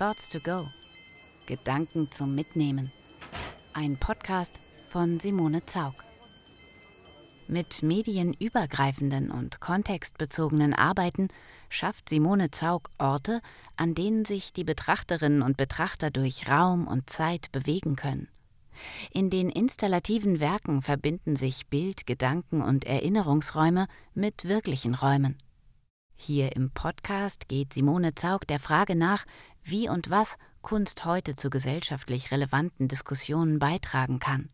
Thoughts to Go. Gedanken zum Mitnehmen. Ein Podcast von Simone Zaug. Mit medienübergreifenden und kontextbezogenen Arbeiten schafft Simone Zaug Orte, an denen sich die Betrachterinnen und Betrachter durch Raum und Zeit bewegen können. In den installativen Werken verbinden sich Bild, Gedanken und Erinnerungsräume mit wirklichen Räumen. Hier im Podcast geht Simone Zaug der Frage nach, wie und was Kunst heute zu gesellschaftlich relevanten Diskussionen beitragen kann.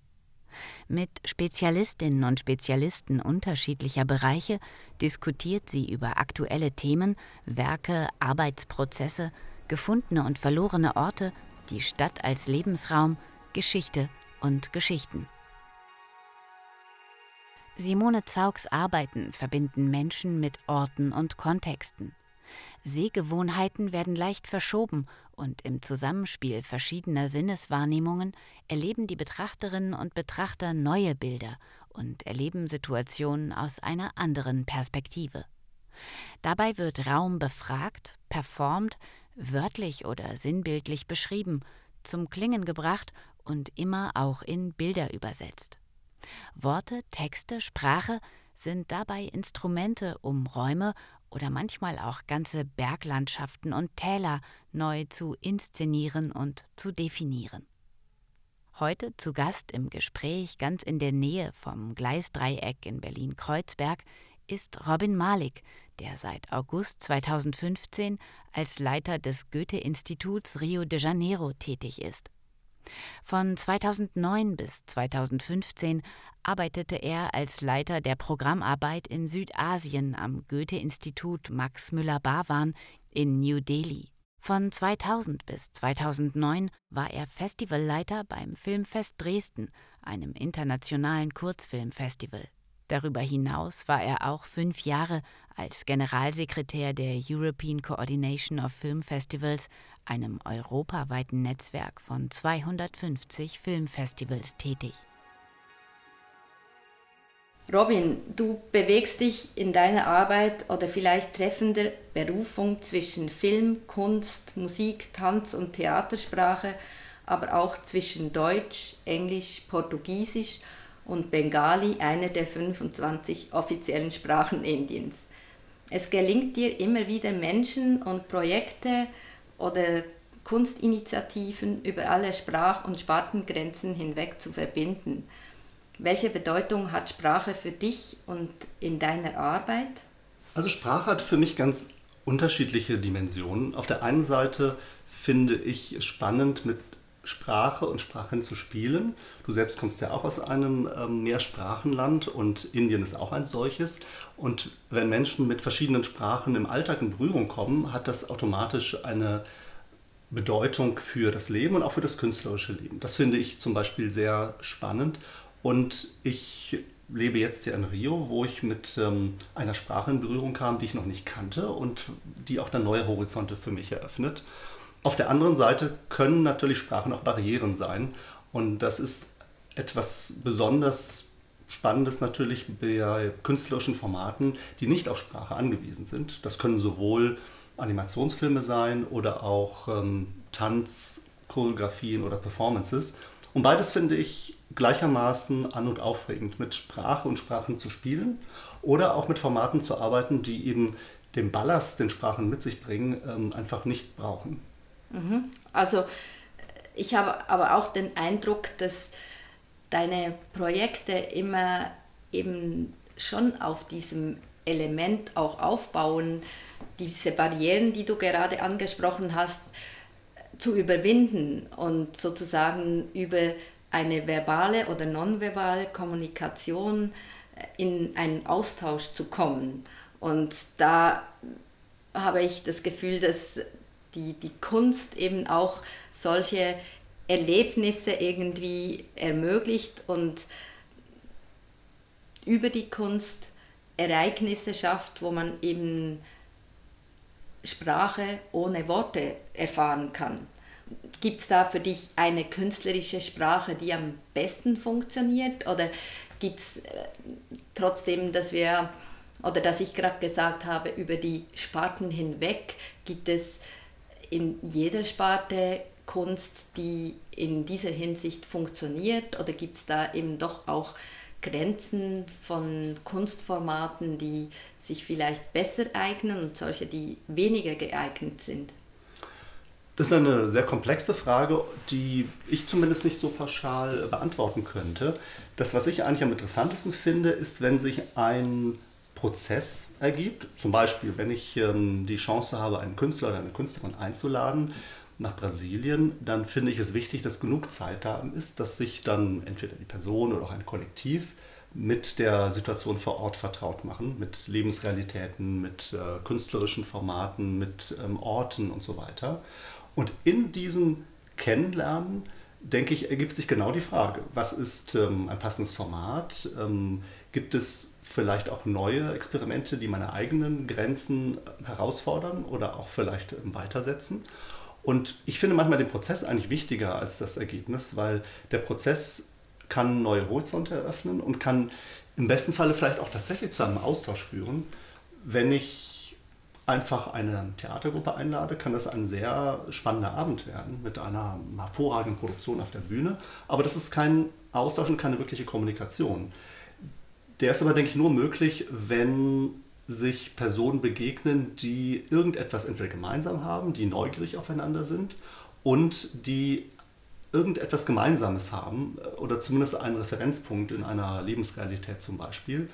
Mit Spezialistinnen und Spezialisten unterschiedlicher Bereiche diskutiert sie über aktuelle Themen, Werke, Arbeitsprozesse, gefundene und verlorene Orte, die Stadt als Lebensraum, Geschichte und Geschichten. Simone Zaugs Arbeiten verbinden Menschen mit Orten und Kontexten. Sehgewohnheiten werden leicht verschoben und im Zusammenspiel verschiedener Sinneswahrnehmungen erleben die Betrachterinnen und Betrachter neue Bilder und erleben Situationen aus einer anderen Perspektive. Dabei wird Raum befragt, performt, wörtlich oder sinnbildlich beschrieben, zum Klingen gebracht und immer auch in Bilder übersetzt. Worte, Texte, Sprache sind dabei Instrumente, um Räume oder manchmal auch ganze Berglandschaften und Täler neu zu inszenieren und zu definieren. Heute zu Gast im Gespräch ganz in der Nähe vom Gleisdreieck in Berlin-Kreuzberg ist Robin Malik, der seit August 2015 als Leiter des Goethe-Instituts Rio de Janeiro tätig ist. Von 2009 bis 2015 arbeitete er als Leiter der Programmarbeit in Südasien am Goethe-Institut Max Müller-Barwan in New Delhi. Von 2000 bis 2009 war er Festivalleiter beim Filmfest Dresden, einem internationalen Kurzfilmfestival. Darüber hinaus war er auch fünf Jahre als Generalsekretär der European Coordination of Film Festivals, einem europaweiten Netzwerk von 250 Filmfestivals, tätig. Robin, du bewegst dich in deiner Arbeit oder vielleicht treffender Berufung zwischen Film, Kunst, Musik, Tanz und Theatersprache, aber auch zwischen Deutsch, Englisch, Portugiesisch und Bengali, einer der 25 offiziellen Sprachen Indiens. Es gelingt dir immer wieder Menschen und Projekte oder Kunstinitiativen über alle Sprach- und Spartengrenzen hinweg zu verbinden. Welche Bedeutung hat Sprache für dich und in deiner Arbeit? Also Sprache hat für mich ganz unterschiedliche Dimensionen. Auf der einen Seite finde ich spannend, mit Sprache und Sprachen zu spielen. Du selbst kommst ja auch aus einem ähm, Mehrsprachenland und Indien ist auch ein solches. Und wenn Menschen mit verschiedenen Sprachen im Alltag in Berührung kommen, hat das automatisch eine Bedeutung für das Leben und auch für das künstlerische Leben. Das finde ich zum Beispiel sehr spannend. Und ich lebe jetzt hier in Rio, wo ich mit ähm, einer Sprache in Berührung kam, die ich noch nicht kannte und die auch dann neue Horizonte für mich eröffnet. Auf der anderen Seite können natürlich Sprachen auch Barrieren sein. Und das ist etwas besonders Spannendes natürlich bei künstlerischen Formaten, die nicht auf Sprache angewiesen sind. Das können sowohl Animationsfilme sein oder auch ähm, Tanz, Choreografien oder Performances. Und beides finde ich gleichermaßen an und aufregend, mit Sprache und Sprachen zu spielen oder auch mit Formaten zu arbeiten, die eben den Ballast, den Sprachen mit sich bringen, ähm, einfach nicht brauchen. Mhm. Also ich habe aber auch den Eindruck, dass deine Projekte immer eben schon auf diesem Element auch aufbauen, diese Barrieren, die du gerade angesprochen hast, zu überwinden und sozusagen über eine verbale oder nonverbale Kommunikation in einen Austausch zu kommen. Und da habe ich das Gefühl, dass die, die Kunst eben auch solche Erlebnisse irgendwie ermöglicht und über die Kunst Ereignisse schafft, wo man eben Sprache ohne Worte erfahren kann. Gibt es da für dich eine künstlerische Sprache, die am besten funktioniert? Oder gibt es äh, trotzdem, dass wir, oder dass ich gerade gesagt habe, über die Sparten hinweg, gibt es in jeder Sparte Kunst, die in dieser Hinsicht funktioniert oder gibt es da eben doch auch Grenzen von Kunstformaten, die sich vielleicht besser eignen und solche, die weniger geeignet sind? Das ist eine sehr komplexe Frage, die ich zumindest nicht so pauschal beantworten könnte. Das, was ich eigentlich am interessantesten finde, ist, wenn sich ein Prozess ergibt. Zum Beispiel, wenn ich ähm, die Chance habe, einen Künstler oder eine Künstlerin einzuladen nach Brasilien, dann finde ich es wichtig, dass genug Zeit da ist, dass sich dann entweder die Person oder auch ein Kollektiv mit der Situation vor Ort vertraut machen, mit Lebensrealitäten, mit äh, künstlerischen Formaten, mit ähm, Orten und so weiter. Und in diesem Kennenlernen, denke ich, ergibt sich genau die Frage, was ist ähm, ein passendes Format? Ähm, gibt es vielleicht auch neue Experimente, die meine eigenen Grenzen herausfordern oder auch vielleicht ähm, weitersetzen? Und ich finde manchmal den Prozess eigentlich wichtiger als das Ergebnis, weil der Prozess kann neue Horizonte eröffnen und kann im besten Falle vielleicht auch tatsächlich zu einem Austausch führen. Wenn ich einfach eine Theatergruppe einlade, kann das ein sehr spannender Abend werden mit einer hervorragenden Produktion auf der Bühne. Aber das ist kein Austausch und keine wirkliche Kommunikation. Der ist aber, denke ich, nur möglich, wenn sich Personen begegnen, die irgendetwas entweder gemeinsam haben, die neugierig aufeinander sind und die irgendetwas Gemeinsames haben äh, oder zumindest einen Referenzpunkt in einer Lebensrealität zum Beispiel.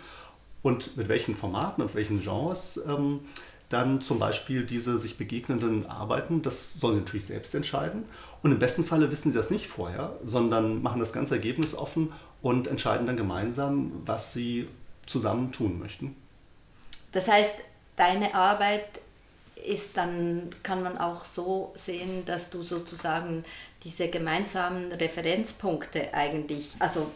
Und mit welchen Formaten und welchen Genres ähm, dann zum Beispiel diese sich begegnenden Arbeiten, das sollen sie natürlich selbst entscheiden. Und im besten Falle wissen sie das nicht vorher, sondern machen das ganze Ergebnis offen und entscheiden dann gemeinsam, was sie zusammen tun möchten. Das heißt, deine Arbeit ist dann, kann man auch so sehen, dass du sozusagen diese gemeinsamen Referenzpunkte eigentlich, also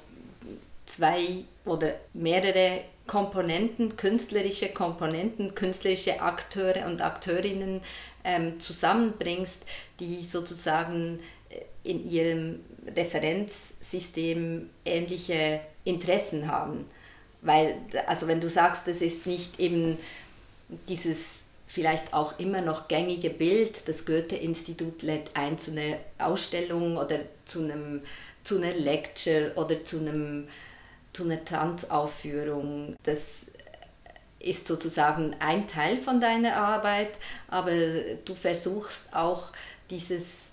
zwei oder mehrere Komponenten, künstlerische Komponenten, künstlerische Akteure und Akteurinnen ähm, zusammenbringst, die sozusagen in ihrem Referenzsystem ähnliche Interessen haben. Weil, also wenn du sagst, es ist nicht eben dieses vielleicht auch immer noch gängige Bild, das Goethe-Institut lädt ein zu einer Ausstellung oder zu, einem, zu einer Lecture oder zu, einem, zu einer Tanzaufführung. Das ist sozusagen ein Teil von deiner Arbeit, aber du versuchst auch dieses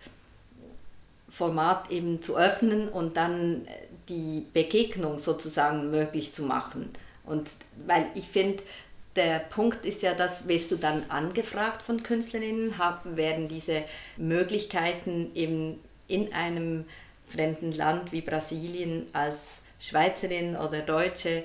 Format eben zu öffnen und dann die Begegnung sozusagen möglich zu machen. Und weil ich finde, der Punkt ist ja, dass wirst du dann angefragt von Künstlerinnen, haben, werden diese Möglichkeiten eben in einem fremden Land wie Brasilien als Schweizerin oder Deutsche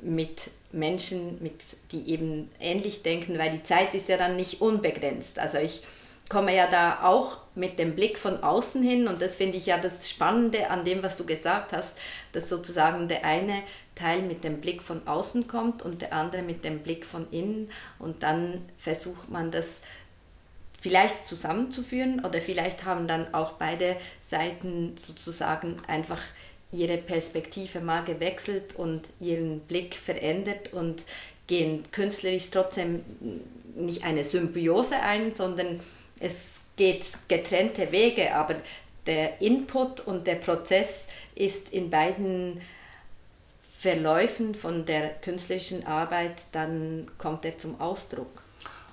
mit Menschen, mit, die eben ähnlich denken, weil die Zeit ist ja dann nicht unbegrenzt. Also ich komme ja da auch mit dem Blick von außen hin. Und das finde ich ja das Spannende an dem, was du gesagt hast, dass sozusagen der eine Teil mit dem Blick von außen kommt und der andere mit dem Blick von innen. Und dann versucht man das vielleicht zusammenzuführen oder vielleicht haben dann auch beide Seiten sozusagen einfach ihre Perspektive mal gewechselt und ihren Blick verändert und gehen künstlerisch trotzdem nicht eine Symbiose ein, sondern es geht getrennte Wege, aber der Input und der Prozess ist in beiden Verläufen von der künstlerischen Arbeit, dann kommt er zum Ausdruck.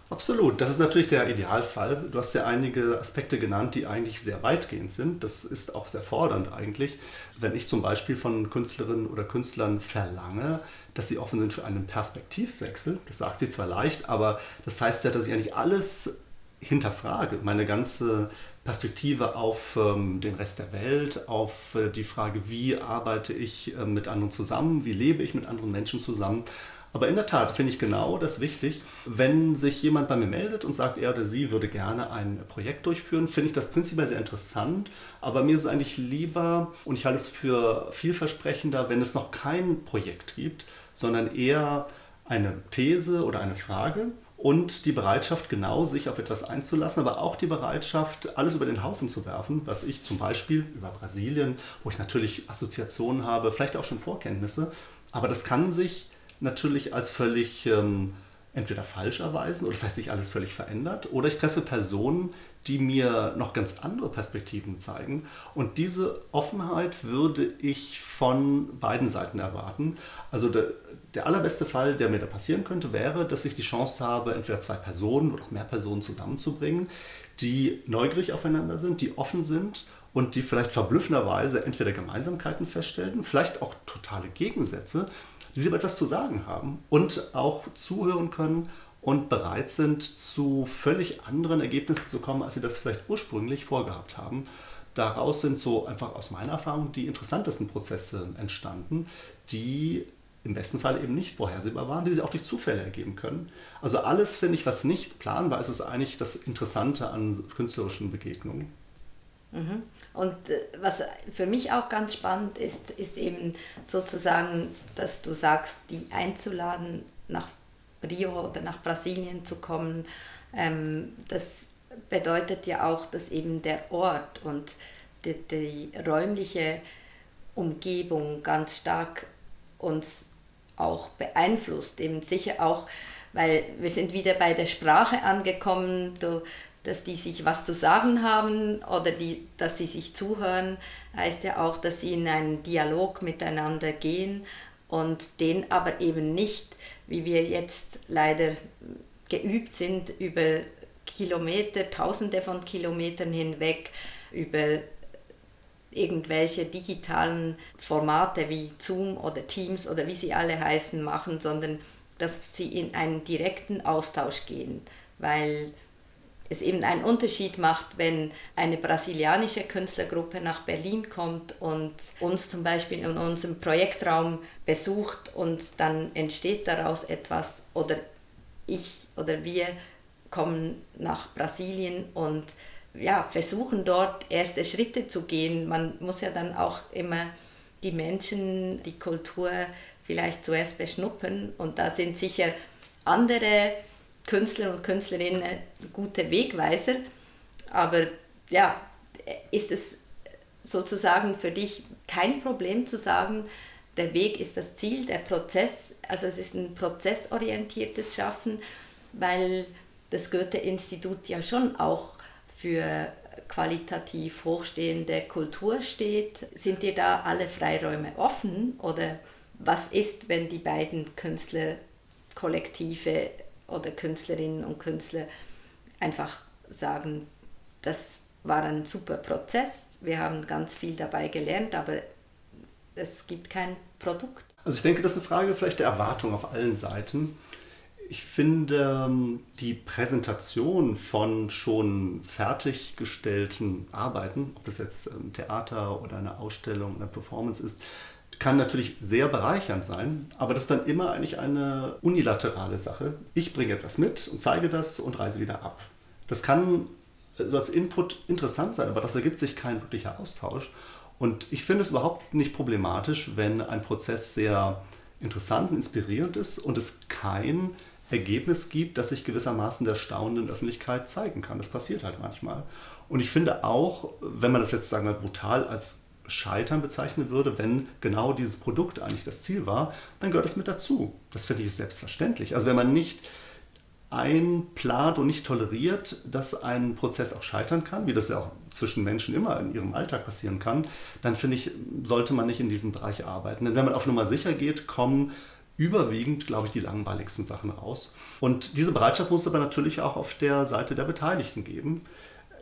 Absolut, das ist natürlich der Idealfall. Du hast ja einige Aspekte genannt, die eigentlich sehr weitgehend sind. Das ist auch sehr fordernd eigentlich. Wenn ich zum Beispiel von Künstlerinnen oder Künstlern verlange, dass sie offen sind für einen Perspektivwechsel, das sagt sie zwar leicht, aber das heißt ja, dass ich eigentlich alles hinterfrage, meine ganze Perspektive auf ähm, den Rest der Welt, auf äh, die Frage, wie arbeite ich äh, mit anderen zusammen, wie lebe ich mit anderen Menschen zusammen. Aber in der Tat finde ich genau das wichtig, wenn sich jemand bei mir meldet und sagt, er oder sie würde gerne ein Projekt durchführen, finde ich das prinzipiell sehr interessant. Aber mir ist es eigentlich lieber und ich halte es für vielversprechender, wenn es noch kein Projekt gibt, sondern eher eine These oder eine Frage und die Bereitschaft, genau sich auf etwas einzulassen, aber auch die Bereitschaft, alles über den Haufen zu werfen, was ich zum Beispiel über Brasilien, wo ich natürlich Assoziationen habe, vielleicht auch schon Vorkenntnisse, aber das kann sich natürlich als völlig ähm, entweder falsch erweisen oder vielleicht sich alles völlig verändert. Oder ich treffe Personen, die mir noch ganz andere Perspektiven zeigen. Und diese Offenheit würde ich von beiden Seiten erwarten. Also der, der allerbeste Fall, der mir da passieren könnte, wäre, dass ich die Chance habe, entweder zwei Personen oder auch mehr Personen zusammenzubringen, die neugierig aufeinander sind, die offen sind und die vielleicht verblüffenderweise entweder Gemeinsamkeiten feststellen, vielleicht auch totale Gegensätze, die sie aber etwas zu sagen haben und auch zuhören können und bereit sind, zu völlig anderen Ergebnissen zu kommen, als sie das vielleicht ursprünglich vorgehabt haben. Daraus sind so einfach aus meiner Erfahrung die interessantesten Prozesse entstanden, die im besten Fall eben nicht vorhersehbar waren, die sie auch durch Zufälle ergeben können. Also alles, finde ich, was nicht planbar ist, ist eigentlich das Interessante an künstlerischen Begegnungen. Mhm. Und äh, was für mich auch ganz spannend ist, ist eben sozusagen, dass du sagst, die einzuladen, nach Rio oder nach Brasilien zu kommen. Ähm, das bedeutet ja auch, dass eben der Ort und die, die räumliche Umgebung ganz stark uns auch beeinflusst. Eben sicher auch, weil wir sind wieder bei der Sprache angekommen, du, dass die sich was zu sagen haben oder die, dass sie sich zuhören, heißt ja auch, dass sie in einen Dialog miteinander gehen und den aber eben nicht, wie wir jetzt leider geübt sind, über Kilometer, tausende von Kilometern hinweg, über irgendwelche digitalen Formate wie Zoom oder Teams oder wie sie alle heißen machen, sondern dass sie in einen direkten Austausch gehen, weil es eben einen Unterschied macht, wenn eine brasilianische Künstlergruppe nach Berlin kommt und uns zum Beispiel in unserem Projektraum besucht und dann entsteht daraus etwas oder ich oder wir kommen nach Brasilien und ja, versuchen dort erste Schritte zu gehen. Man muss ja dann auch immer die Menschen, die Kultur vielleicht zuerst beschnuppern und da sind sicher andere Künstler und Künstlerinnen gute Wegweiser, aber ja, ist es sozusagen für dich kein Problem zu sagen, der Weg ist das Ziel, der Prozess, also es ist ein prozessorientiertes Schaffen, weil das Goethe-Institut ja schon auch für qualitativ hochstehende Kultur steht. Sind dir da alle Freiräume offen oder was ist, wenn die beiden Künstlerkollektive oder Künstlerinnen und Künstler einfach sagen, das war ein super Prozess, wir haben ganz viel dabei gelernt, aber es gibt kein Produkt. Also ich denke, das ist eine Frage vielleicht der Erwartung auf allen Seiten. Ich finde ähm, die Präsentation von schon fertiggestellten Arbeiten, ob das jetzt ein Theater oder eine Ausstellung, eine Performance ist, kann natürlich sehr bereichernd sein, aber das ist dann immer eigentlich eine unilaterale Sache. Ich bringe etwas mit und zeige das und reise wieder ab. Das kann also als Input interessant sein, aber das ergibt sich kein wirklicher Austausch. Und ich finde es überhaupt nicht problematisch, wenn ein Prozess sehr interessant und inspirierend ist und es kein Ergebnis gibt, das sich gewissermaßen der staunenden Öffentlichkeit zeigen kann. Das passiert halt manchmal. Und ich finde auch, wenn man das jetzt sagen wir brutal als Scheitern bezeichnen würde, wenn genau dieses Produkt eigentlich das Ziel war, dann gehört es mit dazu. Das finde ich selbstverständlich. Also wenn man nicht einplant und nicht toleriert, dass ein Prozess auch scheitern kann, wie das ja auch zwischen Menschen immer in ihrem Alltag passieren kann, dann finde ich, sollte man nicht in diesem Bereich arbeiten. Denn wenn man auf Nummer sicher geht, kommen überwiegend, glaube ich, die langweiligsten Sachen raus. Und diese Bereitschaft muss aber natürlich auch auf der Seite der Beteiligten geben.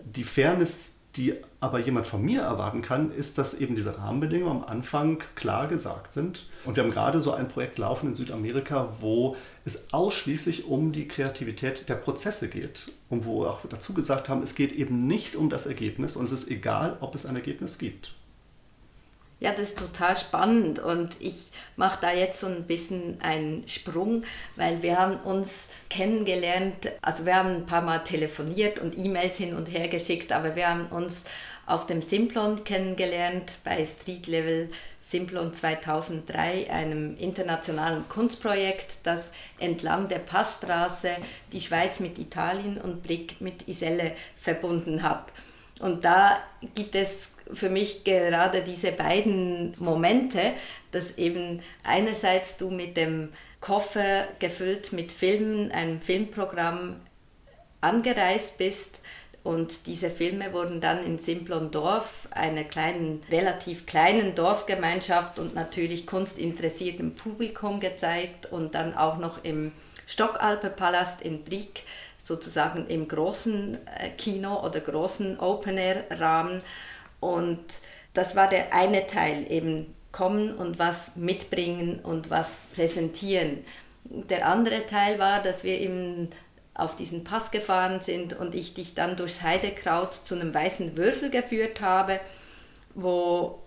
Die Fairness, die aber jemand von mir erwarten kann, ist, dass eben diese Rahmenbedingungen am Anfang klar gesagt sind. Und wir haben gerade so ein Projekt laufen in Südamerika, wo es ausschließlich um die Kreativität der Prozesse geht. Und wo wir auch dazu gesagt haben, es geht eben nicht um das Ergebnis und es ist egal, ob es ein Ergebnis gibt. Ja, das ist total spannend und ich mache da jetzt so ein bisschen einen Sprung, weil wir haben uns kennengelernt, also wir haben ein paar Mal telefoniert und E-Mails hin und her geschickt, aber wir haben uns auf dem Simplon kennengelernt bei Street Level Simplon 2003, einem internationalen Kunstprojekt, das entlang der Passstraße die Schweiz mit Italien und Brick mit Iselle verbunden hat. Und da gibt es für mich gerade diese beiden Momente, dass eben einerseits du mit dem Koffer gefüllt mit Filmen, einem Filmprogramm angereist bist. Und diese Filme wurden dann in Simplon-Dorf, einer kleinen, relativ kleinen Dorfgemeinschaft und natürlich kunstinteressiertem Publikum gezeigt und dann auch noch im Stockalpe-Palast in Brieg, sozusagen im großen äh, Kino oder großen Open-Air-Rahmen. Und das war der eine Teil, eben kommen und was mitbringen und was präsentieren. Der andere Teil war, dass wir eben auf diesen Pass gefahren sind und ich dich dann durchs Heidekraut zu einem weißen Würfel geführt habe, wo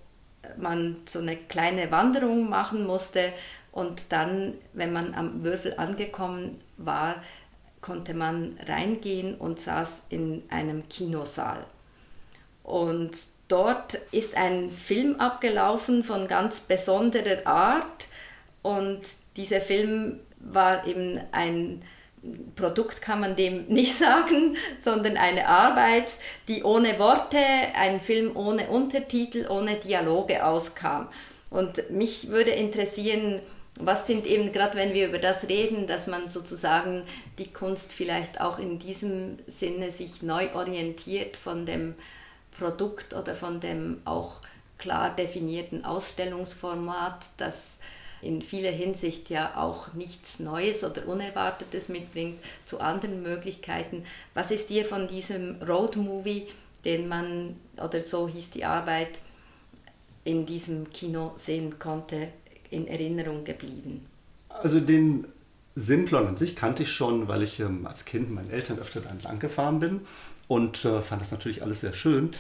man so eine kleine Wanderung machen musste und dann, wenn man am Würfel angekommen war, konnte man reingehen und saß in einem Kinosaal. Und dort ist ein Film abgelaufen von ganz besonderer Art und dieser Film war eben ein Produkt kann man dem nicht sagen, sondern eine Arbeit, die ohne Worte, ein Film ohne Untertitel, ohne Dialoge auskam. Und mich würde interessieren, was sind eben, gerade wenn wir über das reden, dass man sozusagen die Kunst vielleicht auch in diesem Sinne sich neu orientiert von dem Produkt oder von dem auch klar definierten Ausstellungsformat, das in vieler Hinsicht ja auch nichts Neues oder Unerwartetes mitbringt, zu anderen Möglichkeiten. Was ist dir von diesem Road Movie, den man, oder so hieß die Arbeit, in diesem Kino sehen konnte, in Erinnerung geblieben? Also den Simplon an sich kannte ich schon, weil ich ähm, als Kind meinen Eltern öfter entlang gefahren bin und äh, fand das natürlich alles sehr schön.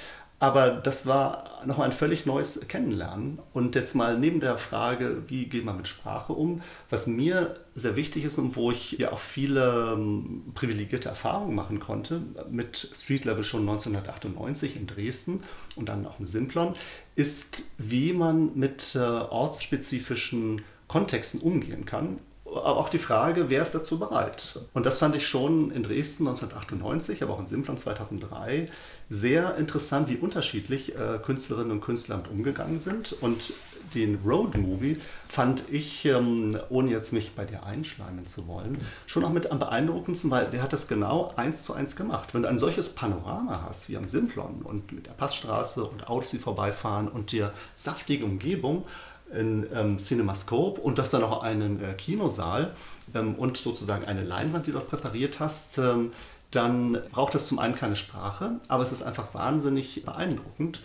Aber das war noch ein völlig neues Kennenlernen. Und jetzt mal neben der Frage, wie geht man mit Sprache um, was mir sehr wichtig ist und wo ich ja auch viele ähm, privilegierte Erfahrungen machen konnte, mit Street Level schon 1998 in Dresden und dann auch in Simplon, ist, wie man mit äh, ortsspezifischen Kontexten umgehen kann aber auch die Frage, wer ist dazu bereit? Und das fand ich schon in Dresden 1998, aber auch in Simplon 2003 sehr interessant, wie unterschiedlich äh, Künstlerinnen und Künstler umgegangen sind. Und den Road Movie fand ich, ähm, ohne jetzt mich bei dir einschleimen zu wollen, schon auch mit am beeindruckendsten, weil der hat das genau eins zu eins gemacht. Wenn du ein solches Panorama hast wie am Simplon und mit der Passstraße und Autos, die vorbeifahren und dir saftige Umgebung, in ähm, CinemaScope und das dann auch einen äh, Kinosaal ähm, und sozusagen eine Leinwand, die du dort präpariert hast, ähm, dann braucht es zum einen keine Sprache, aber es ist einfach wahnsinnig beeindruckend.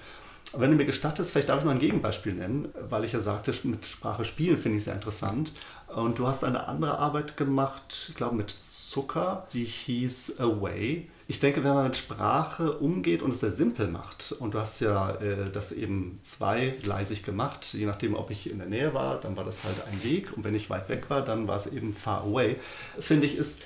Wenn du mir gestattest, vielleicht darf ich mal ein Gegenbeispiel nennen, weil ich ja sagte, mit Sprache spielen finde ich sehr interessant. Und du hast eine andere Arbeit gemacht, ich glaube mit Zucker, die hieß Away. Ich denke, wenn man mit Sprache umgeht und es sehr simpel macht, und du hast ja äh, das eben zweigleisig gemacht, je nachdem, ob ich in der Nähe war, dann war das halt ein Weg, und wenn ich weit weg war, dann war es eben far away, finde ich, ist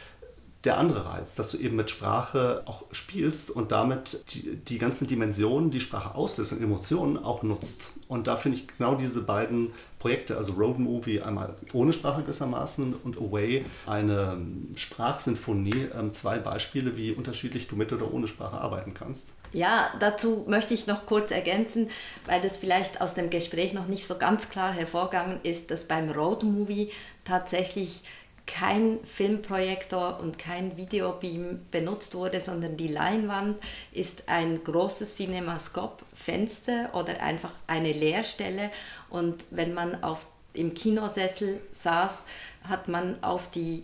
der andere Reiz, dass du eben mit Sprache auch spielst und damit die, die ganzen Dimensionen, die Sprache auslöst und Emotionen auch nutzt. Und da finde ich genau diese beiden Projekte, also Road Movie einmal ohne Sprache gewissermaßen und Away eine Sprachsinfonie, ähm, zwei Beispiele, wie unterschiedlich du mit oder ohne Sprache arbeiten kannst. Ja, dazu möchte ich noch kurz ergänzen, weil das vielleicht aus dem Gespräch noch nicht so ganz klar hervorgegangen ist, dass beim Road Movie tatsächlich kein Filmprojektor und kein Videobeam benutzt wurde, sondern die Leinwand ist ein großes Cinemascope-Fenster oder einfach eine Leerstelle. Und wenn man auf, im Kinosessel saß, hat man auf die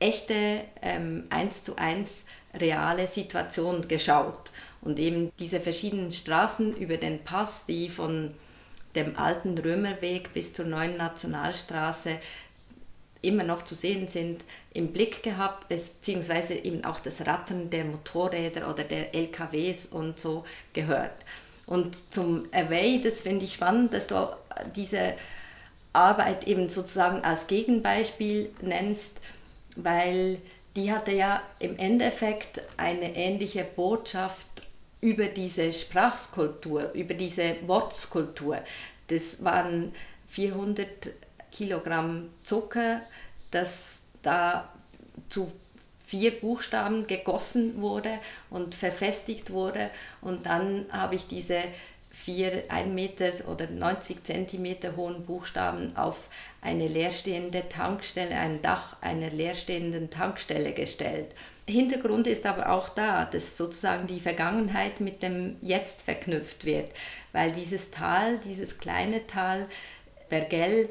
echte ähm, 1 zu 1 reale Situation geschaut. Und eben diese verschiedenen Straßen über den Pass, die von dem alten Römerweg bis zur neuen Nationalstraße immer noch zu sehen sind, im Blick gehabt, beziehungsweise eben auch das Rattern der Motorräder oder der LKWs und so gehört. Und zum Away, das finde ich spannend, dass du diese Arbeit eben sozusagen als Gegenbeispiel nennst, weil die hatte ja im Endeffekt eine ähnliche Botschaft über diese Sprachskulptur, über diese Wortskulptur. Das waren 400 Kilogramm Zucker, das da zu vier Buchstaben gegossen wurde und verfestigt wurde. Und dann habe ich diese vier 1 Meter oder 90 Zentimeter hohen Buchstaben auf eine leerstehende Tankstelle, ein Dach einer leerstehenden Tankstelle gestellt. Hintergrund ist aber auch da, dass sozusagen die Vergangenheit mit dem Jetzt verknüpft wird, weil dieses Tal, dieses kleine Tal Bergell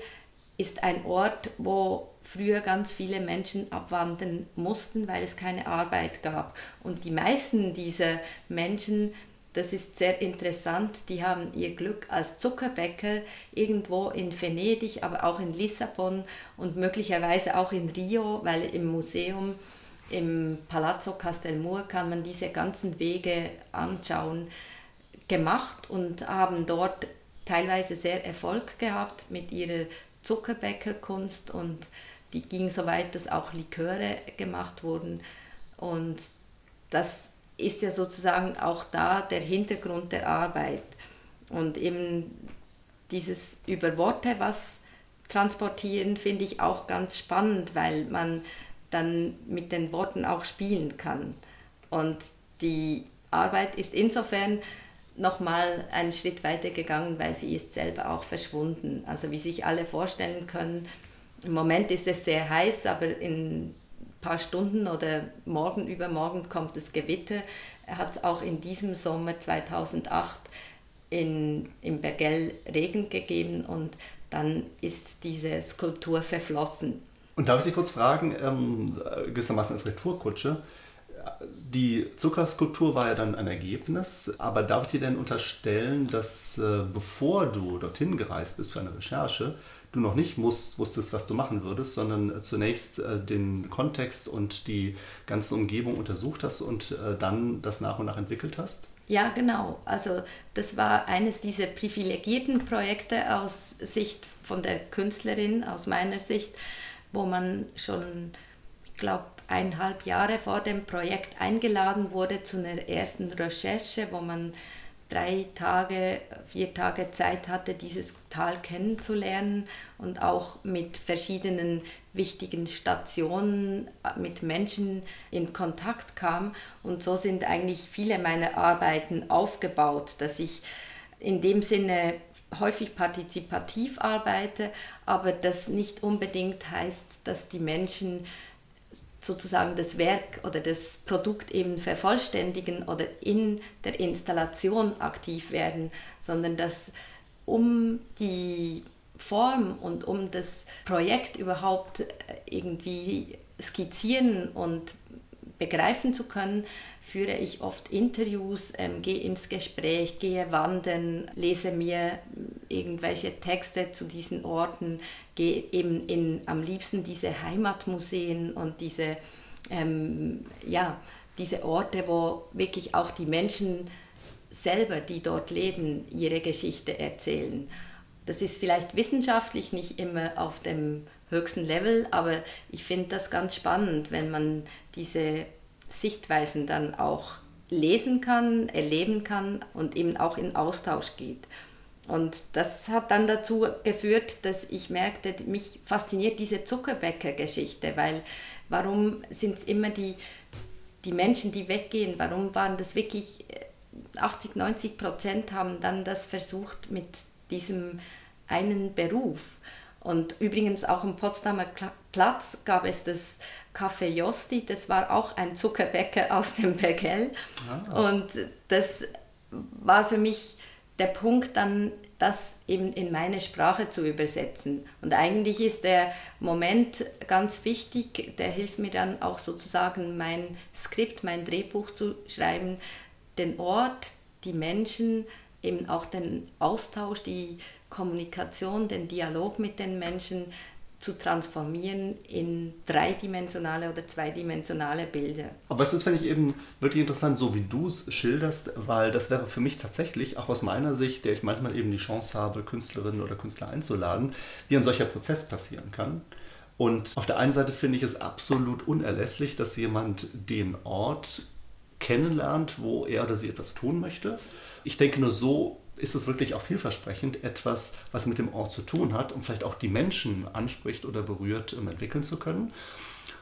ist ein Ort, wo früher ganz viele Menschen abwandern mussten, weil es keine Arbeit gab. Und die meisten dieser Menschen das ist sehr interessant. Die haben ihr Glück als Zuckerbäcker irgendwo in Venedig, aber auch in Lissabon und möglicherweise auch in Rio, weil im Museum, im Palazzo Castelmur kann man diese ganzen Wege anschauen, gemacht und haben dort teilweise sehr Erfolg gehabt mit ihrer Zuckerbäckerkunst und die ging so weit, dass auch Liköre gemacht wurden. Und das ist ja sozusagen auch da der Hintergrund der Arbeit. Und eben dieses über Worte was transportieren finde ich auch ganz spannend, weil man dann mit den Worten auch spielen kann. Und die Arbeit ist insofern nochmal einen Schritt weiter gegangen, weil sie ist selber auch verschwunden. Also wie sich alle vorstellen können, im Moment ist es sehr heiß, aber in paar Stunden oder morgen übermorgen kommt das Gewitter. Er hat es auch in diesem Sommer 2008 in, im Bergell Regen gegeben und dann ist diese Skulptur verflossen. Und darf ich dich kurz fragen, ähm, gewissermaßen als Retourkutsche, die Zuckerskulptur war ja dann ein Ergebnis, aber darf ich dir denn unterstellen, dass äh, bevor du dorthin gereist bist für eine Recherche, du noch nicht musst, wusstest, was du machen würdest, sondern zunächst äh, den Kontext und die ganze Umgebung untersucht hast und äh, dann das nach und nach entwickelt hast? Ja, genau. Also das war eines dieser privilegierten Projekte aus Sicht von der Künstlerin, aus meiner Sicht, wo man schon, ich glaube, eineinhalb Jahre vor dem Projekt eingeladen wurde zu einer ersten Recherche, wo man drei Tage, vier Tage Zeit hatte, dieses Tal kennenzulernen und auch mit verschiedenen wichtigen Stationen, mit Menschen in Kontakt kam. Und so sind eigentlich viele meiner Arbeiten aufgebaut, dass ich in dem Sinne häufig partizipativ arbeite, aber das nicht unbedingt heißt, dass die Menschen sozusagen das Werk oder das Produkt eben vervollständigen oder in der Installation aktiv werden, sondern dass um die Form und um das Projekt überhaupt äh, irgendwie skizzieren und begreifen zu können, führe ich oft Interviews, ähm, gehe ins Gespräch, gehe wandern, lese mir irgendwelche Texte zu diesen Orten, gehe eben in am liebsten diese Heimatmuseen und diese, ähm, ja, diese Orte, wo wirklich auch die Menschen selber, die dort leben, ihre Geschichte erzählen. Das ist vielleicht wissenschaftlich nicht immer auf dem höchsten Level, aber ich finde das ganz spannend, wenn man diese Sichtweisen dann auch lesen kann, erleben kann und eben auch in Austausch geht. Und das hat dann dazu geführt, dass ich merkte, mich fasziniert diese Zuckerbäcker-Geschichte, weil warum sind es immer die, die Menschen, die weggehen, warum waren das wirklich 80, äh, 90 Prozent haben dann das versucht mit diesem einen Beruf. Und übrigens auch am Potsdamer Platz gab es das Café Josti, das war auch ein Zuckerbäcker aus dem Bergell. Ah. Und das war für mich der Punkt, dann das eben in meine Sprache zu übersetzen. Und eigentlich ist der Moment ganz wichtig, der hilft mir dann auch sozusagen mein Skript, mein Drehbuch zu schreiben, den Ort, die Menschen, eben auch den Austausch, die Kommunikation, den Dialog mit den Menschen zu transformieren in dreidimensionale oder zweidimensionale Bilder. Aber das finde ich eben wirklich interessant, so wie du es schilderst, weil das wäre für mich tatsächlich, auch aus meiner Sicht, der ich manchmal eben die Chance habe, Künstlerinnen oder Künstler einzuladen, wie ein solcher Prozess passieren kann. Und auf der einen Seite finde ich es absolut unerlässlich, dass jemand den Ort kennenlernt, wo er oder sie etwas tun möchte. Ich denke nur so ist es wirklich auch vielversprechend, etwas, was mit dem Ort zu tun hat und vielleicht auch die Menschen anspricht oder berührt, um entwickeln zu können.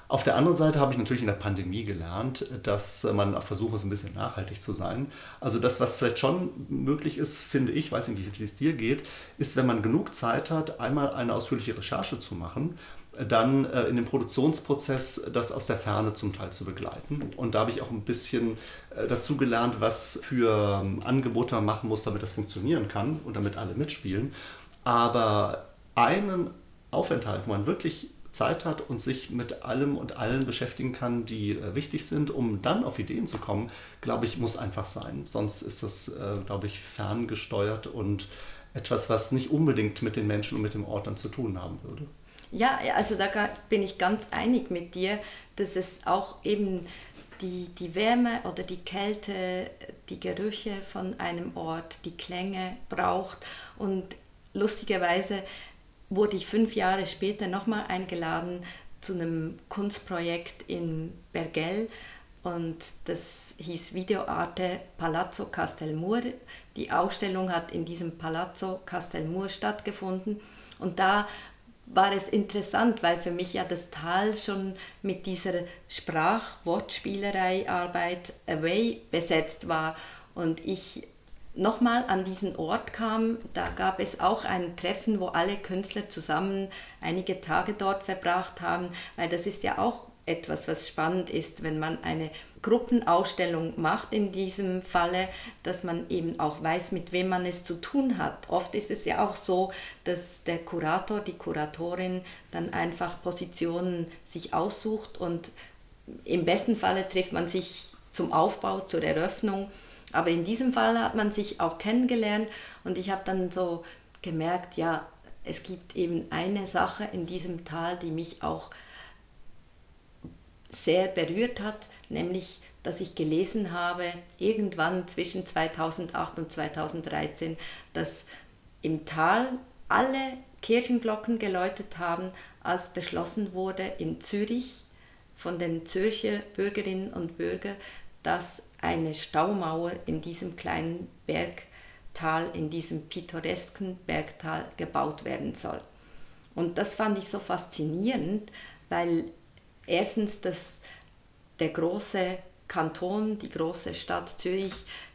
Auf der anderen Seite habe ich natürlich in der Pandemie gelernt, dass man versucht, so ein bisschen nachhaltig zu sein. Also das, was vielleicht schon möglich ist, finde ich, weiß nicht, wie es dir geht, ist, wenn man genug Zeit hat, einmal eine ausführliche Recherche zu machen dann äh, in dem Produktionsprozess das aus der Ferne zum Teil zu begleiten. Und da habe ich auch ein bisschen äh, dazu gelernt, was für ähm, Angebote man machen muss, damit das funktionieren kann und damit alle mitspielen. Aber einen Aufenthalt, wo man wirklich Zeit hat und sich mit allem und allen beschäftigen kann, die äh, wichtig sind, um dann auf Ideen zu kommen, glaube ich, muss einfach sein. Sonst ist das, äh, glaube ich, ferngesteuert und etwas, was nicht unbedingt mit den Menschen und mit dem Ort dann zu tun haben würde. Ja, also da bin ich ganz einig mit dir, dass es auch eben die, die Wärme oder die Kälte, die Gerüche von einem Ort, die Klänge braucht. Und lustigerweise wurde ich fünf Jahre später nochmal eingeladen zu einem Kunstprojekt in Bergell und das hieß Videoarte Palazzo Castelmur. Die Ausstellung hat in diesem Palazzo Castelmur stattgefunden und da war es interessant, weil für mich ja das Tal schon mit dieser Sprach-Wortspielerei-Arbeit Away besetzt war. Und ich nochmal an diesen Ort kam, da gab es auch ein Treffen, wo alle Künstler zusammen einige Tage dort verbracht haben, weil das ist ja auch etwas, was spannend ist, wenn man eine Gruppenausstellung macht in diesem Falle, dass man eben auch weiß, mit wem man es zu tun hat. Oft ist es ja auch so, dass der Kurator, die Kuratorin dann einfach Positionen sich aussucht und im besten Falle trifft man sich zum Aufbau, zur Eröffnung. Aber in diesem Fall hat man sich auch kennengelernt und ich habe dann so gemerkt, ja, es gibt eben eine Sache in diesem Tal, die mich auch sehr berührt hat, nämlich dass ich gelesen habe, irgendwann zwischen 2008 und 2013, dass im Tal alle Kirchenglocken geläutet haben, als beschlossen wurde in Zürich von den Zürcher Bürgerinnen und Bürgern, dass eine Staumauer in diesem kleinen Bergtal, in diesem pittoresken Bergtal gebaut werden soll. Und das fand ich so faszinierend, weil erstens, dass der große Kanton, die große Stadt Zürich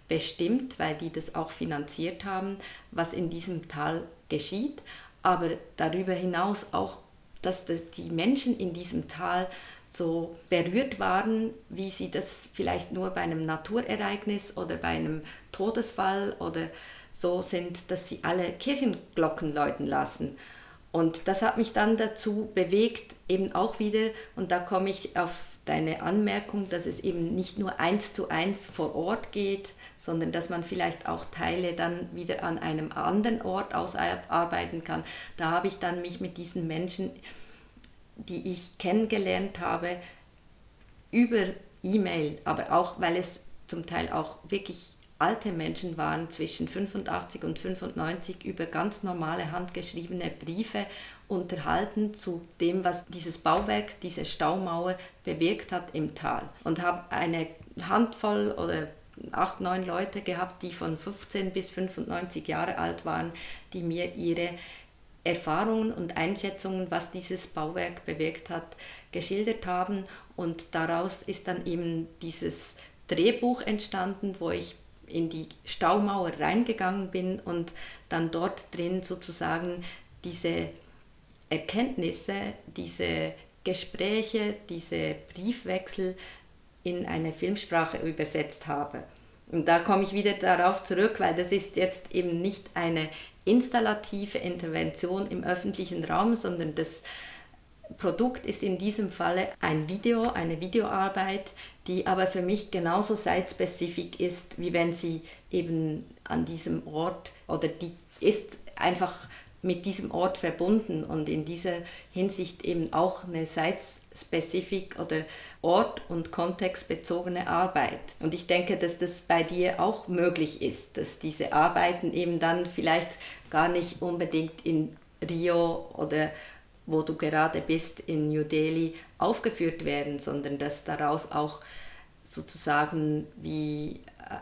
bestimmt, weil die das auch finanziert haben, was in diesem Tal geschieht, aber darüber hinaus auch, dass die Menschen in diesem Tal so berührt waren, wie sie das vielleicht nur bei einem Naturereignis oder bei einem Todesfall oder so sind, dass sie alle Kirchenglocken läuten lassen. Und das hat mich dann dazu bewegt, eben auch wieder, und da komme ich auf deine Anmerkung, dass es eben nicht nur eins zu eins vor Ort geht, sondern dass man vielleicht auch Teile dann wieder an einem anderen Ort ausarbeiten kann. Da habe ich dann mich mit diesen Menschen, die ich kennengelernt habe, über E-Mail, aber auch weil es zum Teil auch wirklich alte Menschen waren zwischen 85 und 95 über ganz normale handgeschriebene Briefe unterhalten zu dem, was dieses Bauwerk, diese Staumauer bewirkt hat im Tal. Und habe eine Handvoll oder acht, neun Leute gehabt, die von 15 bis 95 Jahre alt waren, die mir ihre Erfahrungen und Einschätzungen, was dieses Bauwerk bewirkt hat, geschildert haben. Und daraus ist dann eben dieses Drehbuch entstanden, wo ich in die Staumauer reingegangen bin und dann dort drin sozusagen diese Erkenntnisse, diese Gespräche, diese Briefwechsel in eine Filmsprache übersetzt habe. Und da komme ich wieder darauf zurück, weil das ist jetzt eben nicht eine installative Intervention im öffentlichen Raum, sondern das Produkt ist in diesem Falle ein Video, eine Videoarbeit, die aber für mich genauso site-specific ist, wie wenn sie eben an diesem Ort oder die ist einfach mit diesem Ort verbunden und in dieser Hinsicht eben auch eine site-specific oder ort- und kontextbezogene Arbeit. Und ich denke, dass das bei dir auch möglich ist, dass diese Arbeiten eben dann vielleicht gar nicht unbedingt in Rio oder wo du gerade bist in New Delhi aufgeführt werden, sondern dass daraus auch sozusagen wie äh,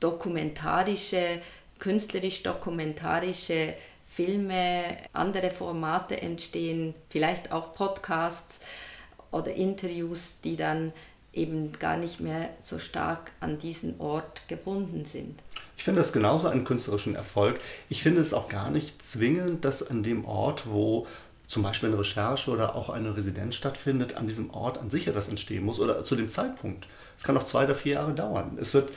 dokumentarische, künstlerisch-dokumentarische Filme, andere Formate entstehen, vielleicht auch Podcasts oder Interviews, die dann eben gar nicht mehr so stark an diesen Ort gebunden sind. Ich finde das genauso einen künstlerischen Erfolg. Ich finde es auch gar nicht zwingend, dass an dem Ort, wo zum Beispiel eine Recherche oder auch eine Residenz stattfindet, an diesem Ort an sich etwas entstehen muss oder zu dem Zeitpunkt. Es kann auch zwei oder vier Jahre dauern. Es wird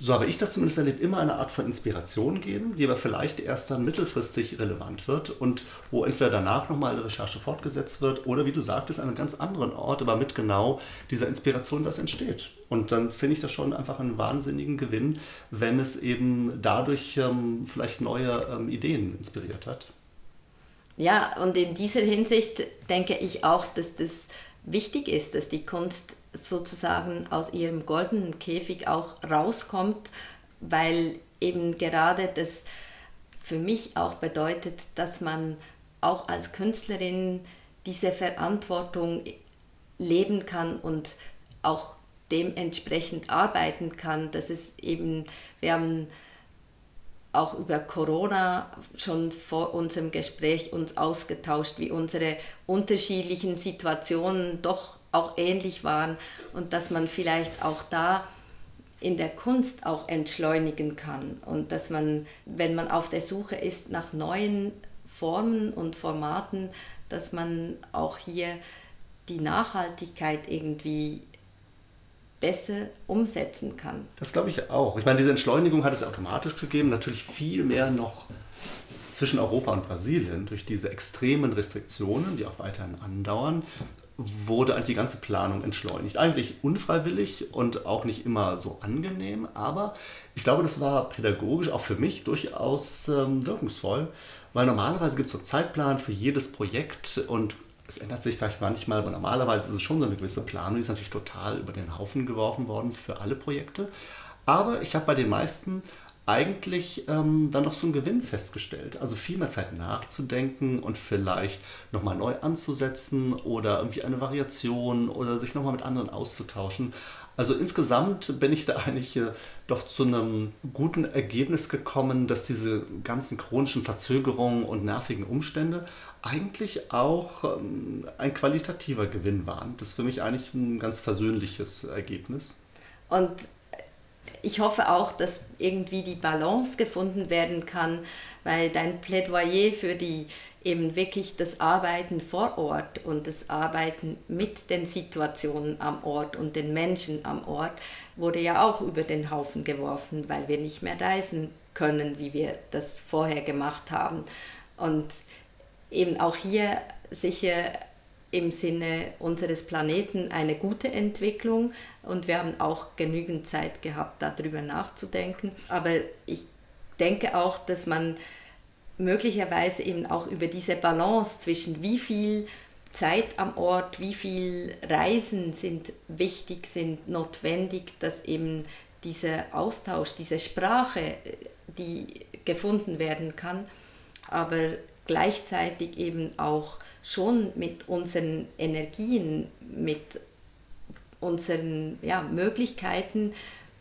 so habe ich das zumindest erlebt, immer eine Art von Inspiration geben, die aber vielleicht erst dann mittelfristig relevant wird und wo entweder danach nochmal eine Recherche fortgesetzt wird oder wie du sagtest, an einem ganz anderen Ort, aber mit genau dieser Inspiration, das entsteht. Und dann finde ich das schon einfach einen wahnsinnigen Gewinn, wenn es eben dadurch ähm, vielleicht neue ähm, Ideen inspiriert hat. Ja, und in dieser Hinsicht denke ich auch, dass das wichtig ist, dass die Kunst sozusagen aus ihrem goldenen Käfig auch rauskommt, weil eben gerade das für mich auch bedeutet, dass man auch als Künstlerin diese Verantwortung leben kann und auch dementsprechend arbeiten kann, dass es eben, wir haben auch über Corona schon vor unserem Gespräch uns ausgetauscht, wie unsere unterschiedlichen Situationen doch auch ähnlich waren und dass man vielleicht auch da in der Kunst auch entschleunigen kann und dass man, wenn man auf der Suche ist nach neuen Formen und Formaten, dass man auch hier die Nachhaltigkeit irgendwie besser umsetzen kann. Das glaube ich auch. Ich meine, diese Entschleunigung hat es automatisch gegeben, natürlich viel mehr noch zwischen Europa und Brasilien durch diese extremen Restriktionen, die auch weiterhin andauern, wurde eigentlich die ganze Planung entschleunigt. Eigentlich unfreiwillig und auch nicht immer so angenehm, aber ich glaube, das war pädagogisch auch für mich durchaus ähm, wirkungsvoll, weil normalerweise gibt es so einen Zeitplan für jedes Projekt und es ändert sich vielleicht manchmal, aber normalerweise ist es schon so eine gewisse Planung, die ist natürlich total über den Haufen geworfen worden für alle Projekte. Aber ich habe bei den meisten eigentlich ähm, dann noch so einen Gewinn festgestellt. Also viel mehr Zeit nachzudenken und vielleicht nochmal neu anzusetzen oder irgendwie eine Variation oder sich nochmal mit anderen auszutauschen. Also insgesamt bin ich da eigentlich äh, doch zu einem guten Ergebnis gekommen, dass diese ganzen chronischen Verzögerungen und nervigen Umstände eigentlich auch ähm, ein qualitativer Gewinn waren. Das ist für mich eigentlich ein ganz versöhnliches Ergebnis. Und ich hoffe auch, dass irgendwie die Balance gefunden werden kann, weil dein Plädoyer für die eben wirklich das Arbeiten vor Ort und das Arbeiten mit den Situationen am Ort und den Menschen am Ort wurde ja auch über den Haufen geworfen, weil wir nicht mehr reisen können, wie wir das vorher gemacht haben. Und eben auch hier sicher im Sinne unseres Planeten eine gute Entwicklung und wir haben auch genügend Zeit gehabt, darüber nachzudenken. Aber ich denke auch, dass man möglicherweise eben auch über diese Balance zwischen wie viel Zeit am Ort, wie viel Reisen sind wichtig, sind notwendig, dass eben dieser Austausch, diese Sprache, die gefunden werden kann, aber gleichzeitig eben auch schon mit unseren Energien, mit unseren ja, Möglichkeiten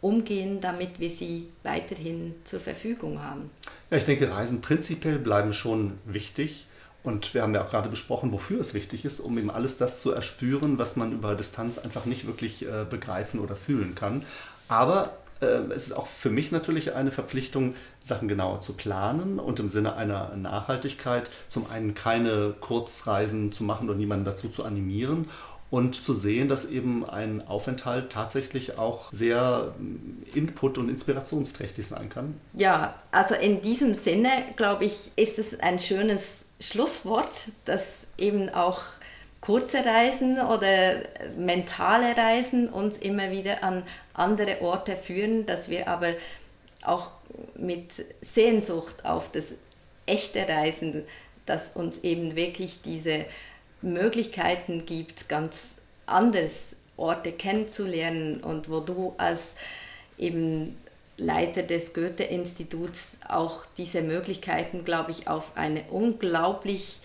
umgehen, damit wir sie weiterhin zur Verfügung haben. Ja, ich denke, Reisen prinzipiell bleiben schon wichtig. Und wir haben ja auch gerade besprochen, wofür es wichtig ist, um eben alles das zu erspüren, was man über Distanz einfach nicht wirklich äh, begreifen oder fühlen kann. Aber es ist auch für mich natürlich eine Verpflichtung, Sachen genauer zu planen und im Sinne einer Nachhaltigkeit zum einen keine Kurzreisen zu machen und niemanden dazu zu animieren und zu sehen, dass eben ein Aufenthalt tatsächlich auch sehr ähm, input- und inspirationsträchtig sein kann. Ja, also in diesem Sinne, glaube ich, ist es ein schönes Schlusswort, das eben auch kurze Reisen oder mentale Reisen uns immer wieder an andere Orte führen, dass wir aber auch mit Sehnsucht auf das echte Reisen, das uns eben wirklich diese Möglichkeiten gibt, ganz anders Orte kennenzulernen und wo du als eben Leiter des Goethe-Instituts auch diese Möglichkeiten, glaube ich, auf eine unglaublich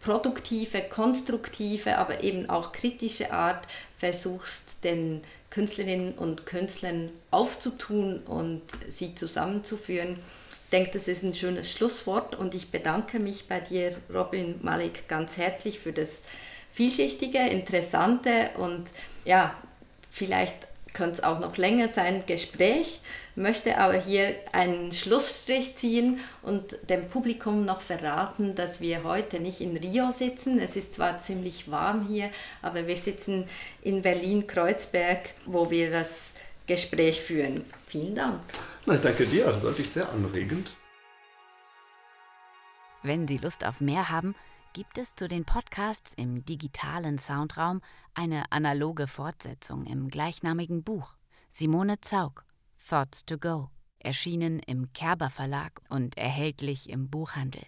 produktive, konstruktive, aber eben auch kritische Art versuchst, den Künstlerinnen und Künstlern aufzutun und sie zusammenzuführen. Ich denke, das ist ein schönes Schlusswort und ich bedanke mich bei dir, Robin Malik, ganz herzlich für das, vielschichtige, interessante und ja, vielleicht könnte es auch noch länger sein, Gespräch, möchte aber hier einen Schlussstrich ziehen und dem Publikum noch verraten, dass wir heute nicht in Rio sitzen. Es ist zwar ziemlich warm hier, aber wir sitzen in Berlin-Kreuzberg, wo wir das Gespräch führen. Vielen Dank. Na, ich danke dir, das fand ich sehr anregend. Wenn Sie Lust auf mehr haben, gibt es zu den Podcasts im digitalen Soundraum eine analoge Fortsetzung im gleichnamigen Buch. Simone Zaug, Thoughts to Go, erschienen im Kerber Verlag und erhältlich im Buchhandel.